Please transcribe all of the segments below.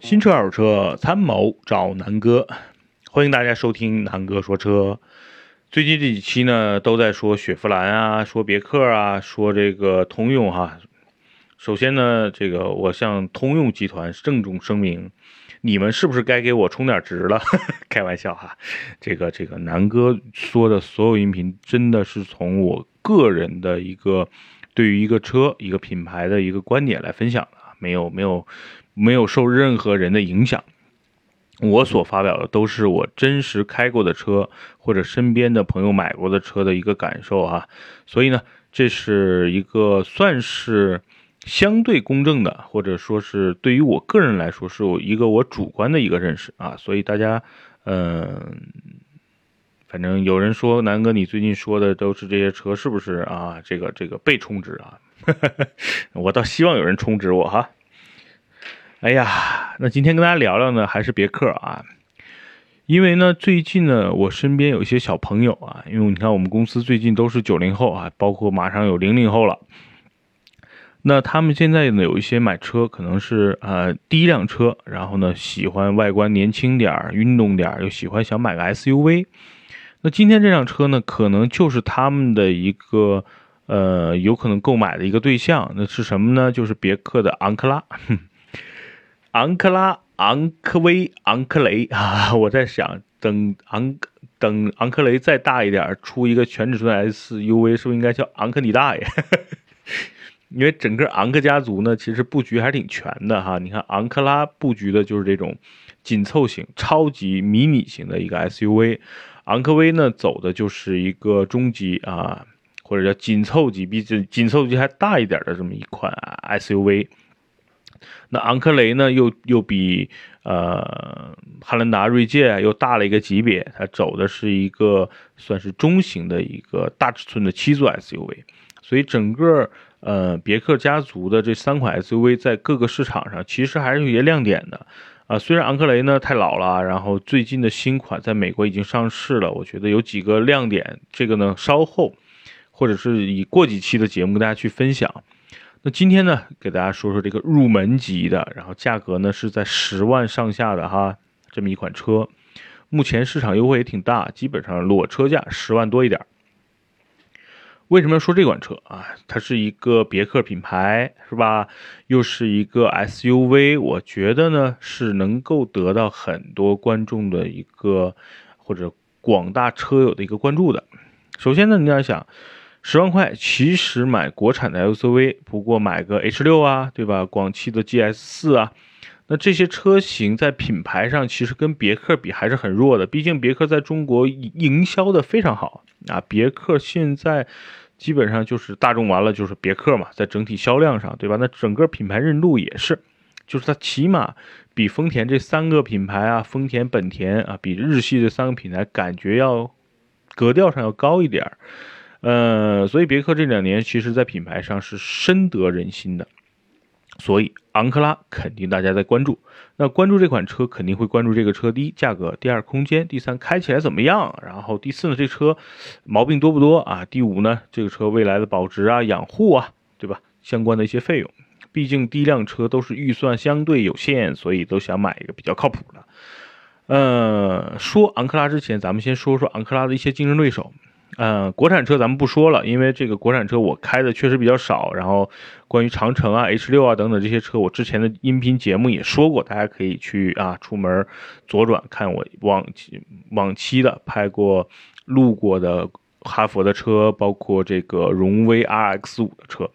新车二手车参谋找南哥，欢迎大家收听南哥说车。最近这几期呢，都在说雪佛兰啊，说别克啊，说这个通用哈。首先呢，这个我向通用集团郑重声明，你们是不是该给我充点值了？开玩笑哈，这个这个南哥说的所有音频，真的是从我个人的一个对于一个车一个品牌的一个观点来分享的，没有没有没有受任何人的影响。我所发表的都是我真实开过的车，或者身边的朋友买过的车的一个感受啊，所以呢，这是一个算是相对公正的，或者说是对于我个人来说是我一个我主观的一个认识啊，所以大家，嗯，反正有人说南哥你最近说的都是这些车是不是啊？这个这个被充值啊，我倒希望有人充值我哈。哎呀，那今天跟大家聊聊呢，还是别克啊，因为呢，最近呢，我身边有一些小朋友啊，因为你看我们公司最近都是九零后啊，包括马上有零零后了，那他们现在呢，有一些买车可能是呃第一辆车，然后呢，喜欢外观年轻点儿、运动点儿，又喜欢想买个 SUV，那今天这辆车呢，可能就是他们的一个呃有可能购买的一个对象，那是什么呢？就是别克的昂克拉。昂克拉、昂科威、昂克雷 啊！我在想，等昂等昂克雷再大一点，出一个全尺寸 SUV，是不是应该叫昂克你大爷？因为整个昂克家族呢，其实布局还是挺全的哈。你看昂克拉布局的就是这种紧凑型、超级迷你型的一个 SUV，昂科威呢走的就是一个中级啊，或者叫紧凑级，比紧紧凑级还大一点的这么一款 SUV。那昂克雷呢，又又比呃汉兰达、锐界又大了一个级别，它走的是一个算是中型的一个大尺寸的七座 SUV，所以整个呃别克家族的这三款 SUV 在各个市场上其实还是有些亮点的啊。虽然昂克雷呢太老了，然后最近的新款在美国已经上市了，我觉得有几个亮点，这个呢稍后或者是以过几期的节目跟大家去分享。那今天呢，给大家说说这个入门级的，然后价格呢是在十万上下的哈，这么一款车，目前市场优惠也挺大，基本上裸车价十万多一点。为什么要说这款车啊？它是一个别克品牌，是吧？又是一个 SUV，我觉得呢是能够得到很多观众的一个或者广大车友的一个关注的。首先呢，你要想。十万块，其实买国产的 SUV，不过买个 H 六啊，对吧？广汽的 GS 四啊，那这些车型在品牌上其实跟别克比还是很弱的。毕竟别克在中国营销的非常好啊，别克现在基本上就是大众完了就是别克嘛，在整体销量上，对吧？那整个品牌认度也是，就是它起码比丰田这三个品牌啊，丰田、本田啊，比日系这三个品牌感觉要格调上要高一点儿。呃，所以别克这两年其实，在品牌上是深得人心的，所以昂克拉肯定大家在关注。那关注这款车，肯定会关注这个车：第一，价格；第二，空间；第三，开起来怎么样？然后第四呢，这车毛病多不多啊？第五呢，这个车未来的保值啊、养护啊，对吧？相关的一些费用。毕竟第一辆车都是预算相对有限，所以都想买一个比较靠谱的。呃，说昂克拉之前，咱们先说说昂克拉的一些竞争对手。嗯，国产车咱们不说了，因为这个国产车我开的确实比较少。然后，关于长城啊、H 六啊等等这些车，我之前的音频节目也说过，大家可以去啊出门左转看我往期往期的拍过、路过的哈佛的车，包括这个荣威 RX 五的车。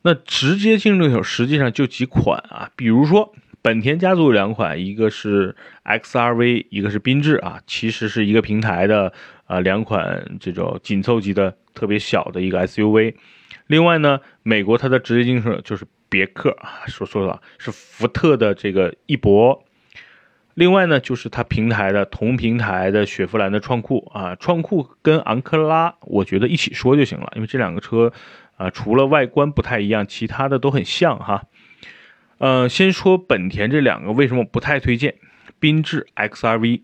那直接竞争对手实际上就几款啊，比如说本田家族有两款，一个是 XRV，一个是缤智啊，其实是一个平台的。啊，两款这种紧凑级的特别小的一个 SUV，另外呢，美国它的直接竞争就是别克啊，说说了是福特的这个翼博，另外呢就是它平台的同平台的雪佛兰的创酷啊，创酷跟昂克拉我觉得一起说就行了，因为这两个车啊除了外观不太一样，其他的都很像哈。呃，先说本田这两个为什么不太推荐，缤智 XRV。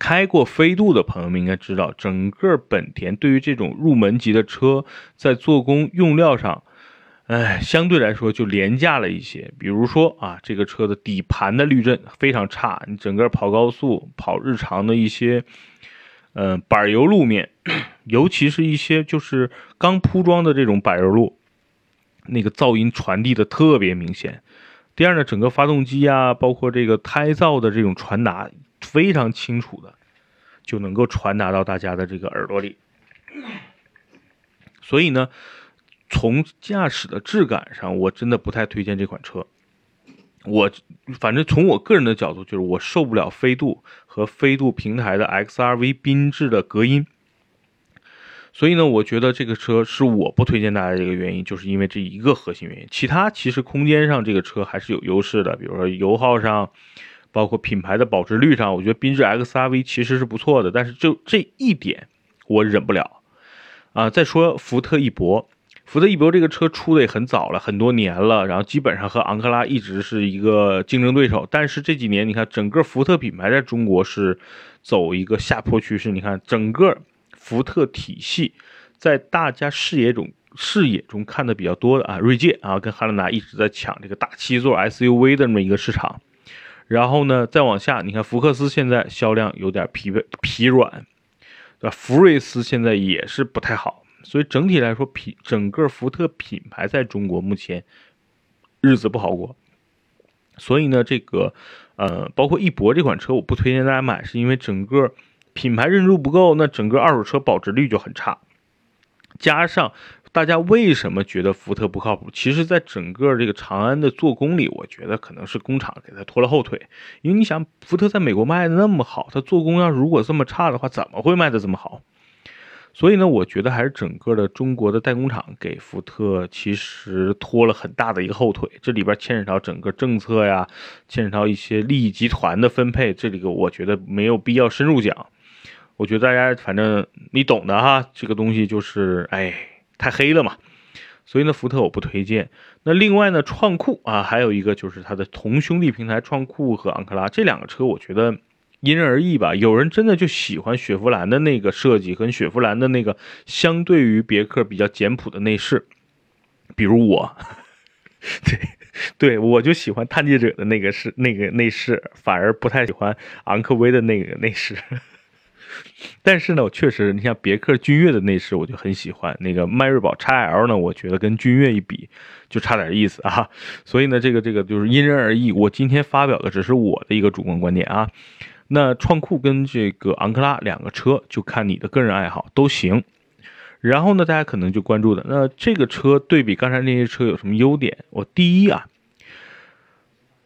开过飞度的朋友们应该知道，整个本田对于这种入门级的车，在做工用料上，哎，相对来说就廉价了一些。比如说啊，这个车的底盘的滤震非常差，你整个跑高速、跑日常的一些，嗯，柏油路面，尤其是一些就是刚铺装的这种柏油路，那个噪音传递的特别明显。第二呢，整个发动机啊，包括这个胎噪的这种传达。非常清楚的，就能够传达到大家的这个耳朵里。所以呢，从驾驶的质感上，我真的不太推荐这款车。我反正从我个人的角度，就是我受不了飞度和飞度平台的 XRV 缤智的隔音。所以呢，我觉得这个车是我不推荐大家这个原因，就是因为这一个核心原因。其他其实空间上这个车还是有优势的，比如说油耗上。包括品牌的保值率上，我觉得缤智 XRV 其实是不错的，但是就这一点我忍不了啊！再说福特翼博，福特翼博这个车出的也很早了，很多年了，然后基本上和昂克拉一直是一个竞争对手。但是这几年你看，整个福特品牌在中国是走一个下坡趋势。你看整个福特体系在大家视野中视野中看的比较多的啊，锐界啊跟汉兰达一直在抢这个大七座 SUV 的这么一个市场。然后呢，再往下，你看福克斯现在销量有点疲惫疲软，对？福睿斯现在也是不太好，所以整体来说，品整个福特品牌在中国目前日子不好过。所以呢，这个呃，包括翼博这款车，我不推荐大家买，是因为整个品牌认知不够，那整个二手车保值率就很差，加上。大家为什么觉得福特不靠谱？其实，在整个这个长安的做工里，我觉得可能是工厂给他拖了后腿。因为你想，福特在美国卖的那么好，它做工要如果这么差的话，怎么会卖的这么好？所以呢，我觉得还是整个的中国的代工厂给福特其实拖了很大的一个后腿。这里边牵扯到整个政策呀，牵扯到一些利益集团的分配，这里个我觉得没有必要深入讲。我觉得大家反正你懂的哈，这个东西就是哎。太黑了嘛，所以呢，福特我不推荐。那另外呢，创酷啊，还有一个就是它的同兄弟平台创酷和昂克拉这两个车，我觉得因人而异吧。有人真的就喜欢雪佛兰的那个设计，跟雪佛兰的那个相对于别克比较简朴的内饰，比如我，对对，我就喜欢探界者的那个是那个内饰，反而不太喜欢昂科威的那个内饰。但是呢，我确实，你像别克君越的内饰，我就很喜欢。那个迈锐宝 XL 呢，我觉得跟君越一比，就差点意思啊。所以呢，这个这个就是因人而异。我今天发表的只是我的一个主观观点啊。那创酷跟这个昂克拉两个车，就看你的个人爱好都行。然后呢，大家可能就关注的，那这个车对比刚才那些车有什么优点？我第一啊。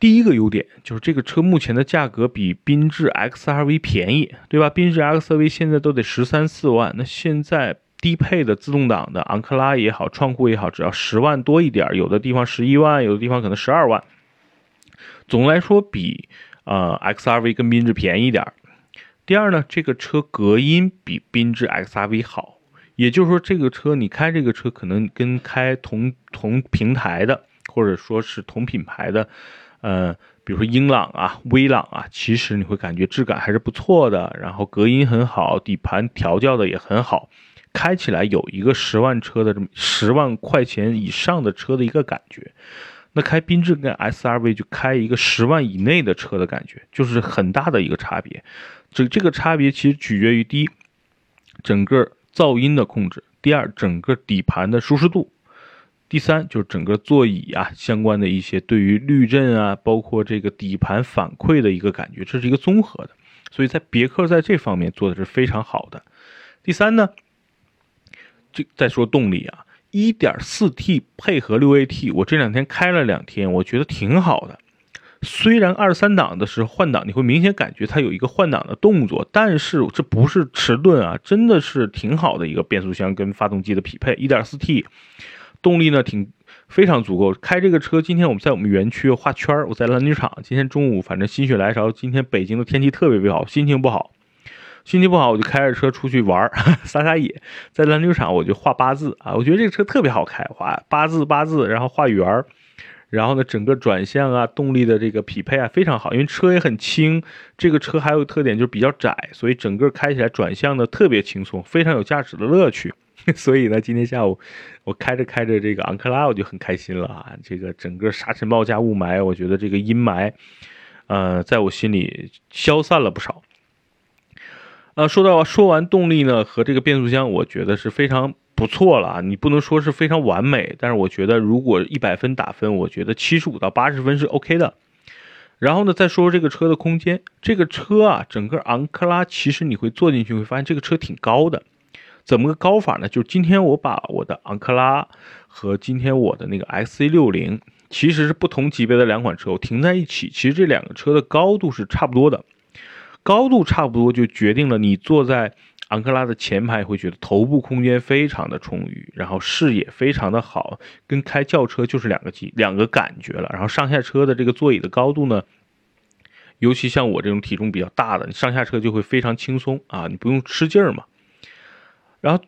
第一个优点就是这个车目前的价格比缤智 XRV 便宜，对吧？缤智 XRV 现在都得十三四万，那现在低配的自动挡的昂克拉也好，创酷也好，只要十万多一点，有的地方十一万，有的地方可能十二万。总的来说，比呃 XRV 跟缤智便宜点。第二呢，这个车隔音比缤智 XRV 好，也就是说，这个车你开这个车可能跟开同同平台的，或者说是同品牌的。呃，比如说英朗啊、威朗啊，其实你会感觉质感还是不错的，然后隔音很好，底盘调教的也很好，开起来有一个十万车的这么十万块钱以上的车的一个感觉。那开缤智跟 SRV 就开一个十万以内的车的感觉，就是很大的一个差别。这这个差别其实取决于第一，整个噪音的控制；第二，整个底盘的舒适度。第三就是整个座椅啊相关的一些对于滤震啊，包括这个底盘反馈的一个感觉，这是一个综合的，所以在别克在这方面做的是非常好的。第三呢，这再说动力啊，1.4T 配合 6AT，我这两天开了两天，我觉得挺好的。虽然二三档的时候换挡，你会明显感觉它有一个换挡的动作，但是这不是迟钝啊，真的是挺好的一个变速箱跟发动机的匹配，1.4T。动力呢挺非常足够，开这个车，今天我们在我们园区画圈儿，我在篮球场，今天中午反正心血来潮，今天北京的天气特别不好，心情不好，心情不好我就开着车出去玩儿，撒撒野，在篮球场我就画八字啊，我觉得这个车特别好开，画八字八字，然后画圆儿，然后呢，整个转向啊、动力的这个匹配啊非常好，因为车也很轻。这个车还有特点就是比较窄，所以整个开起来转向呢特别轻松，非常有驾驶的乐趣。所以呢，今天下午我开着开着这个昂克拉，我就很开心了啊！这个整个沙尘暴加雾霾，我觉得这个阴霾，呃，在我心里消散了不少。呃，说到说完动力呢和这个变速箱，我觉得是非常。不错了啊，你不能说是非常完美，但是我觉得如果一百分打分，我觉得七十五到八十分是 OK 的。然后呢，再说说这个车的空间，这个车啊，整个昂克拉其实你会坐进去会发现这个车挺高的。怎么个高法呢？就是今天我把我的昂克拉和今天我的那个 XC60 其实是不同级别的两款车，我停在一起，其实这两个车的高度是差不多的，高度差不多就决定了你坐在。昂克拉的前排会觉得头部空间非常的充裕，然后视野非常的好，跟开轿车就是两个级两个感觉了。然后上下车的这个座椅的高度呢，尤其像我这种体重比较大的，你上下车就会非常轻松啊，你不用吃劲儿嘛。然后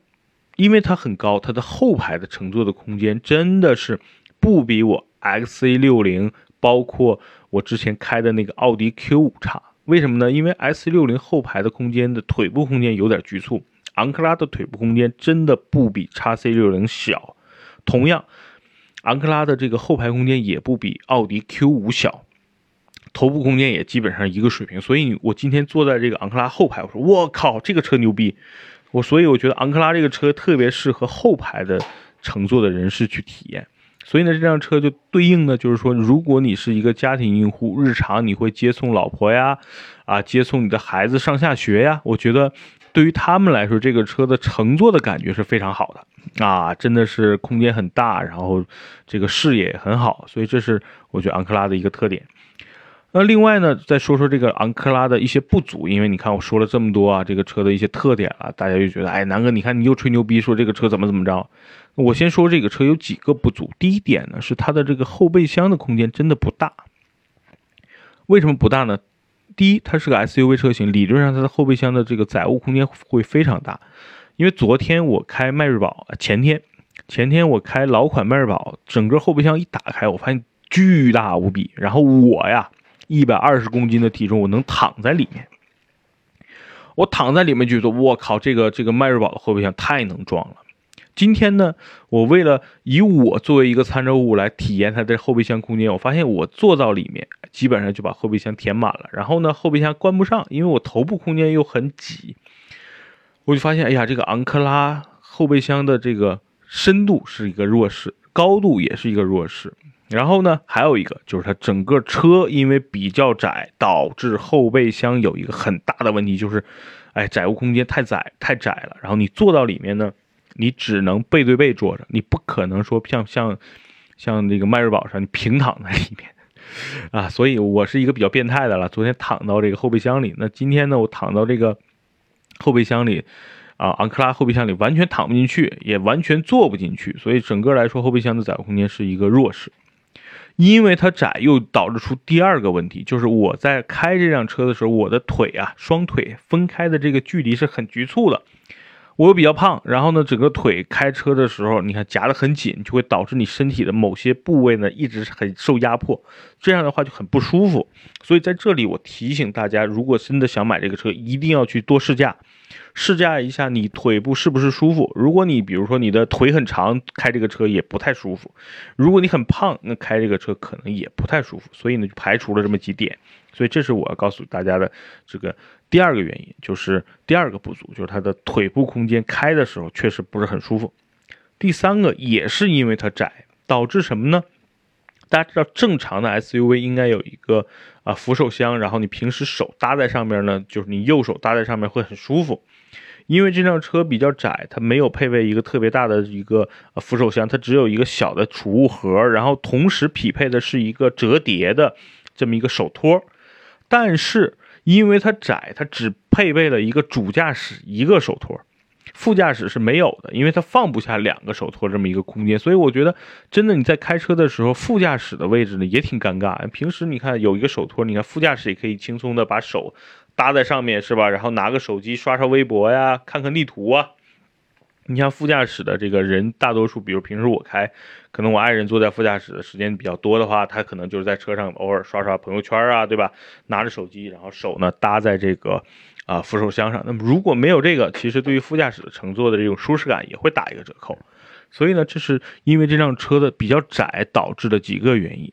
因为它很高，它的后排的乘坐的空间真的是不比我 XC60，包括我之前开的那个奥迪 Q5 差。为什么呢？因为 S 六零后排的空间的腿部空间有点局促，昂克拉的腿部空间真的不比叉 C 六零小。同样，昂克拉的这个后排空间也不比奥迪 Q 五小，头部空间也基本上一个水平。所以，我今天坐在这个昂克拉后排，我说我靠，这个车牛逼！我所以我觉得昂克拉这个车特别适合后排的乘坐的人士去体验。所以呢，这辆车就对应的就是说，如果你是一个家庭用户，日常你会接送老婆呀，啊，接送你的孩子上下学呀，我觉得对于他们来说，这个车的乘坐的感觉是非常好的啊，真的是空间很大，然后这个视野也很好，所以这是我觉得昂克拉的一个特点。那另外呢，再说说这个昂克拉的一些不足，因为你看我说了这么多啊，这个车的一些特点了，大家就觉得，哎，南哥，你看你又吹牛逼说这个车怎么怎么着。我先说这个车有几个不足。第一点呢，是它的这个后备箱的空间真的不大。为什么不大呢？第一，它是个 SUV 车型，理论上它的后备箱的这个载物空间会非常大。因为昨天我开迈锐宝，前天前天我开老款迈锐宝，整个后备箱一打开，我发现巨大无比。然后我呀，一百二十公斤的体重，我能躺在里面。我躺在里面就说：“我靠，这个这个迈锐宝的后备箱太能装了。”今天呢，我为了以我作为一个参照物来体验它的后备箱空间，我发现我坐到里面，基本上就把后备箱填满了。然后呢，后备箱关不上，因为我头部空间又很挤，我就发现，哎呀，这个昂克拉后备箱的这个深度是一个弱势，高度也是一个弱势。然后呢，还有一个就是它整个车因为比较窄，导致后备箱有一个很大的问题，就是，哎，载物空间太窄太窄了。然后你坐到里面呢。你只能背对背坐着，你不可能说像像像这个迈锐宝上你平躺在里面 啊，所以我是一个比较变态的了。昨天躺到这个后备箱里，那今天呢，我躺到这个后备箱里啊，昂克拉后备箱里完全躺不进去，也完全坐不进去，所以整个来说后备箱的载物空间是一个弱势。因为它窄，又导致出第二个问题，就是我在开这辆车的时候，我的腿啊，双腿分开的这个距离是很局促的。我又比较胖，然后呢，整个腿开车的时候，你看夹得很紧，就会导致你身体的某些部位呢一直很受压迫，这样的话就很不舒服。所以在这里我提醒大家，如果真的想买这个车，一定要去多试驾，试驾一下你腿部是不是舒服。如果你比如说你的腿很长，开这个车也不太舒服；如果你很胖，那开这个车可能也不太舒服。所以呢，就排除了这么几点。所以这是我要告诉大家的这个。第二个原因就是第二个不足，就是它的腿部空间开的时候确实不是很舒服。第三个也是因为它窄，导致什么呢？大家知道正常的 SUV 应该有一个啊扶手箱，然后你平时手搭在上面呢，就是你右手搭在上面会很舒服。因为这辆车比较窄，它没有配备一个特别大的一个扶手箱，它只有一个小的储物盒，然后同时匹配的是一个折叠的这么一个手托，但是。因为它窄，它只配备了一个主驾驶一个手托，副驾驶是没有的，因为它放不下两个手托这么一个空间。所以我觉得，真的你在开车的时候，副驾驶的位置呢也挺尴尬。平时你看有一个手托，你看副驾驶也可以轻松的把手搭在上面，是吧？然后拿个手机刷刷微博呀，看看地图啊。你像副驾驶的这个人，大多数，比如平时我开，可能我爱人坐在副驾驶的时间比较多的话，他可能就是在车上偶尔刷刷朋友圈啊，对吧？拿着手机，然后手呢搭在这个啊扶手箱上。那么如果没有这个，其实对于副驾驶的乘坐的这种舒适感也会打一个折扣。所以呢，这是因为这辆车的比较窄导致的几个原因，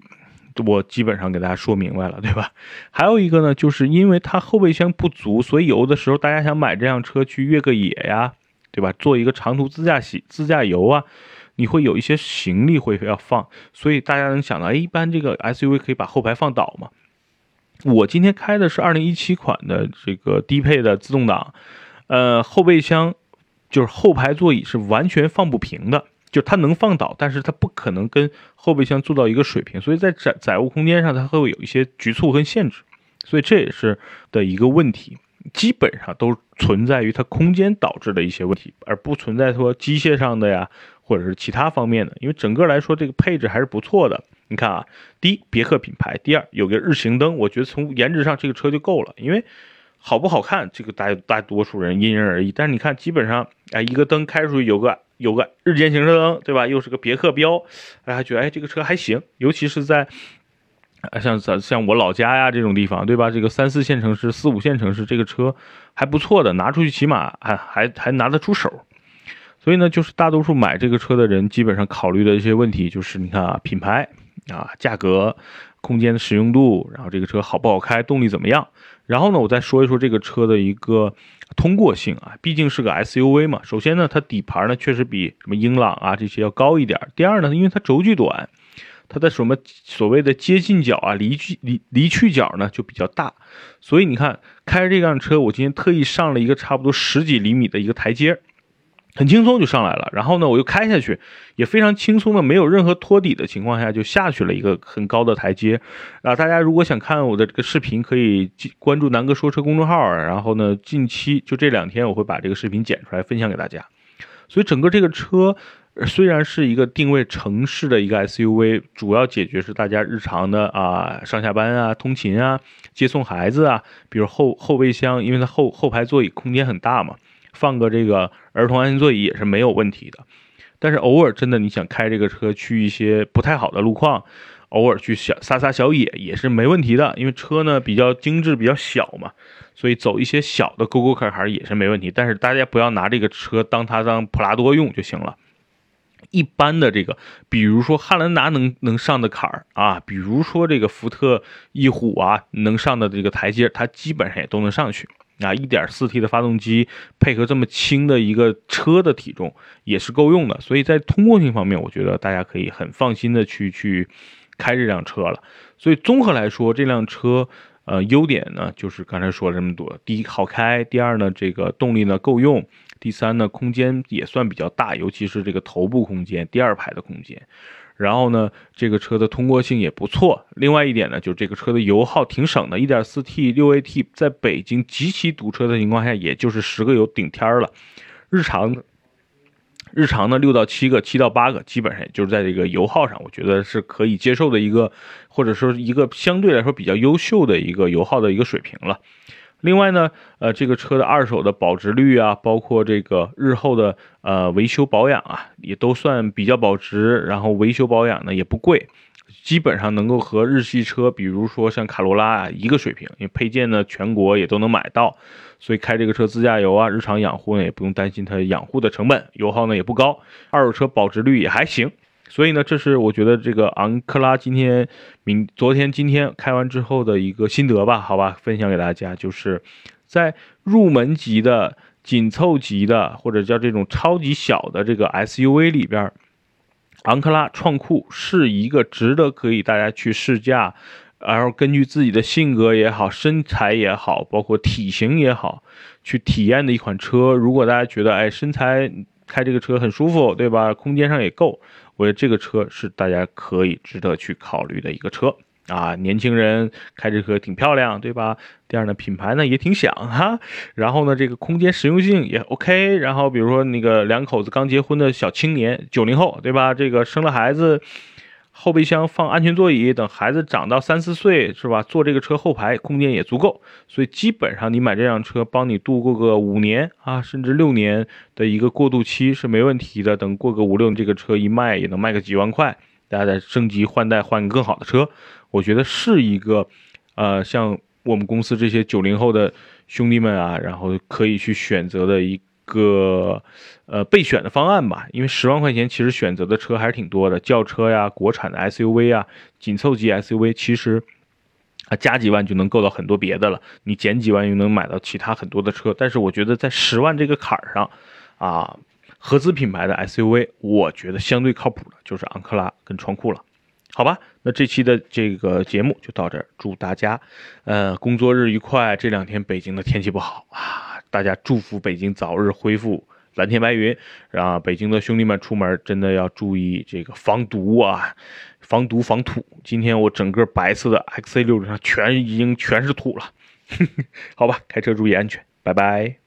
我基本上给大家说明白了，对吧？还有一个呢，就是因为它后备箱不足，所以有的时候大家想买这辆车去越个野呀。对吧？做一个长途自驾洗自驾游啊，你会有一些行李会要放，所以大家能想到，哎，一般这个 SUV 可以把后排放倒吗？我今天开的是二零一七款的这个低配的自动挡，呃，后备箱就是后排座椅是完全放不平的，就它能放倒，但是它不可能跟后备箱做到一个水平，所以在载载物空间上它会有一些局促跟限制，所以这也是的一个问题。基本上都存在于它空间导致的一些问题，而不存在说机械上的呀，或者是其他方面的。因为整个来说，这个配置还是不错的。你看啊，第一，别克品牌；第二，有个日行灯，我觉得从颜值上这个车就够了。因为好不好看，这个大大多数人因人而异。但是你看，基本上哎，一个灯开出去有个有个日间行车灯，对吧？又是个别克标，大家觉得哎，这个车还行，尤其是在。像咱像我老家呀这种地方，对吧？这个三四线城市、四五线城市，这个车还不错的，拿出去起码还还还拿得出手。所以呢，就是大多数买这个车的人，基本上考虑的一些问题，就是你看啊，品牌啊，价格、空间的使用度，然后这个车好不好开，动力怎么样。然后呢，我再说一说这个车的一个通过性啊，毕竟是个 SUV 嘛。首先呢，它底盘呢确实比什么英朗啊这些要高一点。第二呢，因为它轴距短。它的什么所谓的接近角啊，离去离离去角呢就比较大，所以你看开着这辆车，我今天特意上了一个差不多十几厘米的一个台阶，很轻松就上来了。然后呢，我又开下去，也非常轻松的，没有任何托底的情况下就下去了一个很高的台阶。啊，大家如果想看我的这个视频，可以关注南哥说车公众号，然后呢，近期就这两天我会把这个视频剪出来分享给大家。所以整个这个车。虽然是一个定位城市的一个 SUV，主要解决是大家日常的啊上下班啊、通勤啊、接送孩子啊，比如后后备箱，因为它后后排座椅空间很大嘛，放个这个儿童安全座椅也是没有问题的。但是偶尔真的你想开这个车去一些不太好的路况，偶尔去小撒撒小野也是没问题的，因为车呢比较精致、比较小嘛，所以走一些小的沟沟坎坎也是没问题。但是大家不要拿这个车当它当普拉多用就行了。一般的这个，比如说汉兰达能能上的坎儿啊，比如说这个福特翼虎啊能上的这个台阶，它基本上也都能上去啊。一点四 T 的发动机配合这么轻的一个车的体重也是够用的，所以在通过性方面，我觉得大家可以很放心的去去开这辆车了。所以综合来说，这辆车呃优点呢就是刚才说了这么多：第一好开，第二呢这个动力呢够用。第三呢，空间也算比较大，尤其是这个头部空间，第二排的空间。然后呢，这个车的通过性也不错。另外一点呢，就是这个车的油耗挺省的，1.4T 6AT 在北京极其堵车的情况下，也就是十个油顶天了。日常日常的六到七个，七到八个，基本上也就是在这个油耗上，我觉得是可以接受的一个，或者说一个相对来说比较优秀的一个油耗的一个水平了。另外呢，呃，这个车的二手的保值率啊，包括这个日后的呃维修保养啊，也都算比较保值。然后维修保养呢也不贵，基本上能够和日系车，比如说像卡罗拉啊一个水平。因为配件呢全国也都能买到，所以开这个车自驾游啊，日常养护呢也不用担心它养护的成本，油耗呢也不高，二手车保值率也还行。所以呢，这是我觉得这个昂克拉今天、明、昨天、今天开完之后的一个心得吧，好吧，分享给大家，就是在入门级的、紧凑级的，或者叫这种超级小的这个 SUV 里边，昂克拉创酷是一个值得可以大家去试驾，然后根据自己的性格也好、身材也好、包括体型也好，去体验的一款车。如果大家觉得哎身材开这个车很舒服，对吧？空间上也够。我觉得这个车是大家可以值得去考虑的一个车啊，年轻人开这车挺漂亮，对吧？第二呢，品牌呢也挺响哈，然后呢，这个空间实用性也 OK。然后比如说那个两口子刚结婚的小青年，九零后，对吧？这个生了孩子，后备箱放安全座椅，等孩子长到三四岁，是吧？坐这个车后排空间也足够，所以基本上你买这辆车，帮你度过个五年啊，甚至六年的一个过渡期是没问题的。等过个五六年，这个车一卖也能卖个几万块，大家再升级换代换个更好的车，我觉得是一个，呃，像我们公司这些九零后的兄弟们啊，然后可以去选择的一。个呃备选的方案吧，因为十万块钱其实选择的车还是挺多的，轿车呀、国产的 SUV 啊、紧凑级 SUV，其实啊加几万就能够到很多别的了，你减几万又能买到其他很多的车。但是我觉得在十万这个坎儿上，啊合资品牌的 SUV，我觉得相对靠谱的就是昂克拉跟创酷了，好吧？那这期的这个节目就到这儿，祝大家呃工作日愉快。这两天北京的天气不好啊。大家祝福北京早日恢复蓝天白云，让北京的兄弟们出门真的要注意这个防毒啊，防毒防土。今天我整个白色的 XC 六上全已经全是土了，好吧，开车注意安全，拜拜。